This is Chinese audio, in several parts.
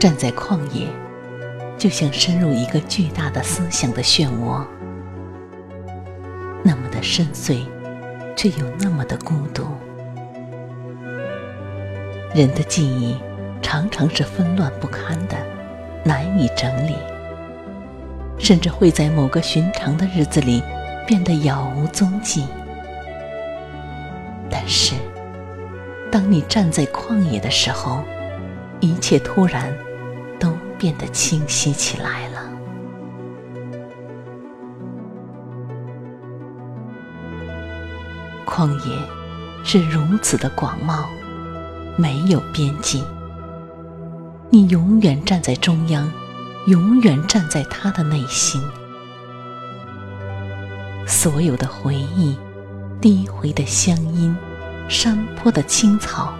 站在旷野，就像深入一个巨大的思想的漩涡，那么的深邃，却又那么的孤独。人的记忆常常是纷乱不堪的，难以整理，甚至会在某个寻常的日子里变得杳无踪迹。但是，当你站在旷野的时候，一切突然。变得清晰起来了。旷野是如此的广袤，没有边际。你永远站在中央，永远站在他的内心。所有的回忆，低回的乡音，山坡的青草，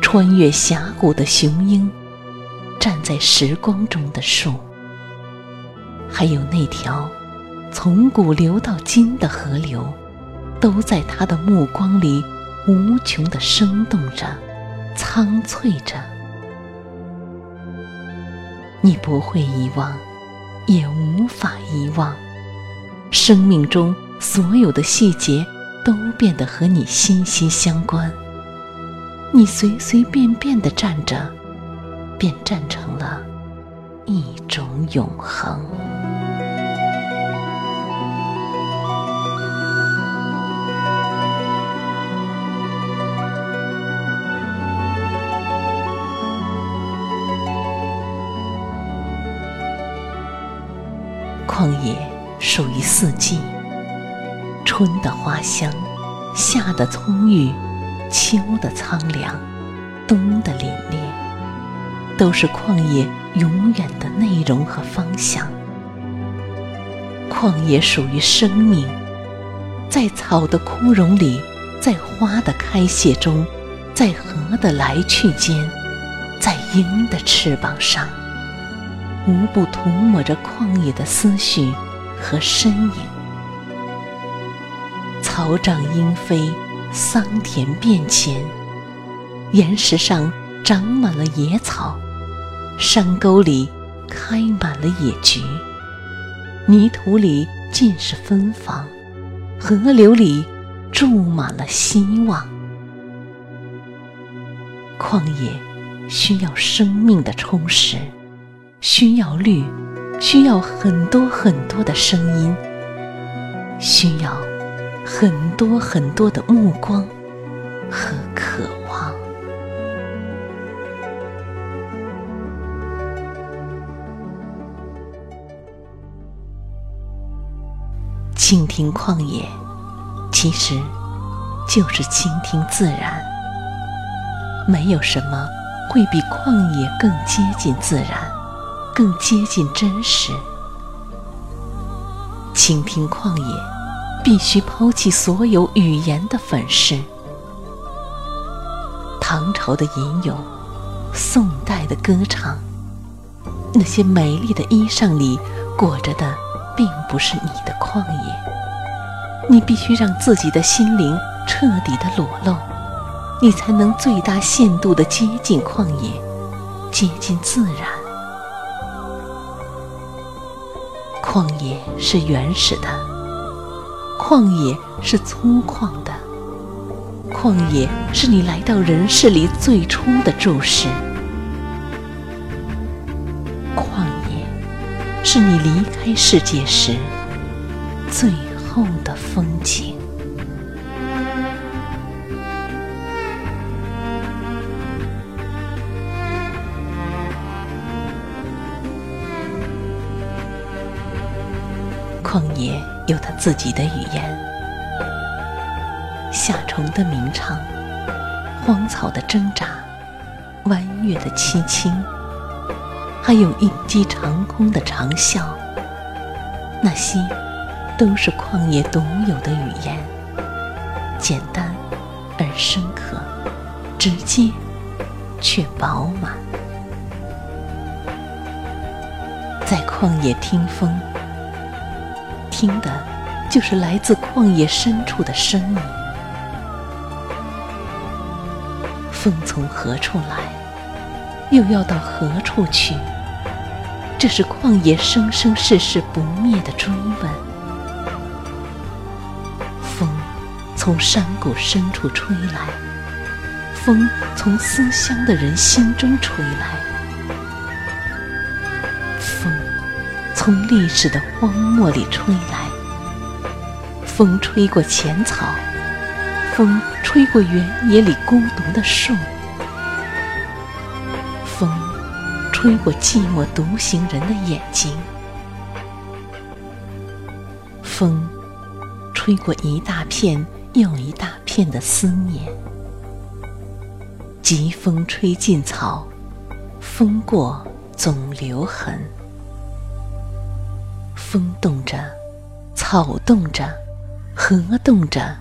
穿越峡谷的雄鹰。站在时光中的树，还有那条从古流到今的河流，都在他的目光里无穷的生动着，苍翠着。你不会遗忘，也无法遗忘，生命中所有的细节都变得和你息息相关。你随随便便的站着。便站成了一种永恒。旷野属于四季：春的花香，夏的葱郁，秋的苍凉，冬的凛冽。都是旷野永远的内容和方向。旷野属于生命，在草的枯荣里，在花的开谢中，在河的来去间，在鹰的翅膀上，无不涂抹着旷野的思绪和身影。草长莺飞，桑田变迁，岩石上长满了野草。山沟里开满了野菊，泥土里尽是芬芳，河流里注满了希望。旷野需要生命的充实，需要绿，需要很多很多的声音，需要很多很多的目光和渴望。倾听旷野，其实就是倾听自然。没有什么会比旷野更接近自然，更接近真实。倾听旷野，必须抛弃所有语言的粉饰。唐朝的吟咏，宋代的歌唱，那些美丽的衣裳里裹着的。并不是你的旷野，你必须让自己的心灵彻底的裸露，你才能最大限度的接近旷野，接近自然。旷野是原始的，旷野是粗犷的，旷野是你来到人世里最初的注视，是你离开世界时最后的风景。旷野有它自己的语言，夏虫的鸣唱，荒草的挣扎，弯月的凄清，还有鹰击长空的长啸，那些都是旷野独有的语言，简单而深刻，直接却饱满，在旷野听风。听的，就是来自旷野深处的声音。风从何处来，又要到何处去？这是旷野生生世世不灭的追问。风从山谷深处吹来，风从思乡的人心中吹来。风从历史的荒漠里吹来，风吹过浅草，风吹过原野里孤独的树，吹过寂寞独行人的眼睛，风吹过一大片又一大片的思念。疾风吹尽草，风过总留痕。风动着，草动着，河动着，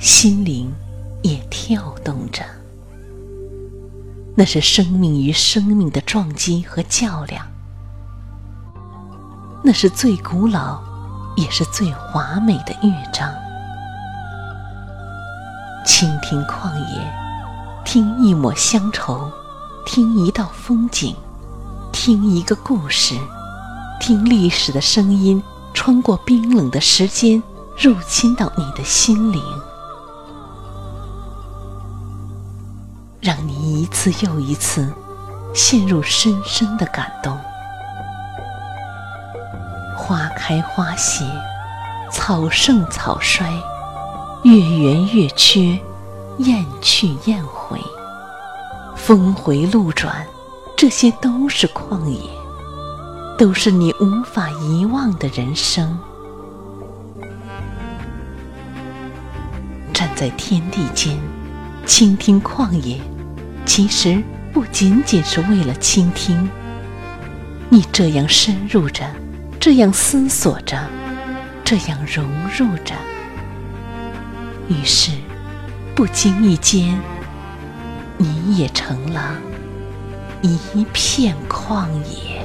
心灵也跳动着。那是生命与生命的撞击和较量，那是最古老，也是最华美的乐章。倾听旷野，听一抹乡愁，听一道风景，听一个故事。听历史的声音，穿过冰冷的时间，入侵到你的心灵，一次又一次陷入深深的感动。花开花谢，草盛草衰，月圆月缺，雁去雁回，峰回路转，这些都是旷野。都是你无法遗忘的人生。站在天地间，倾听旷野，其实不仅仅是为了倾听。你这样深入着，这样思索着，这样融入着，于是不经意间，你也成了一片旷野。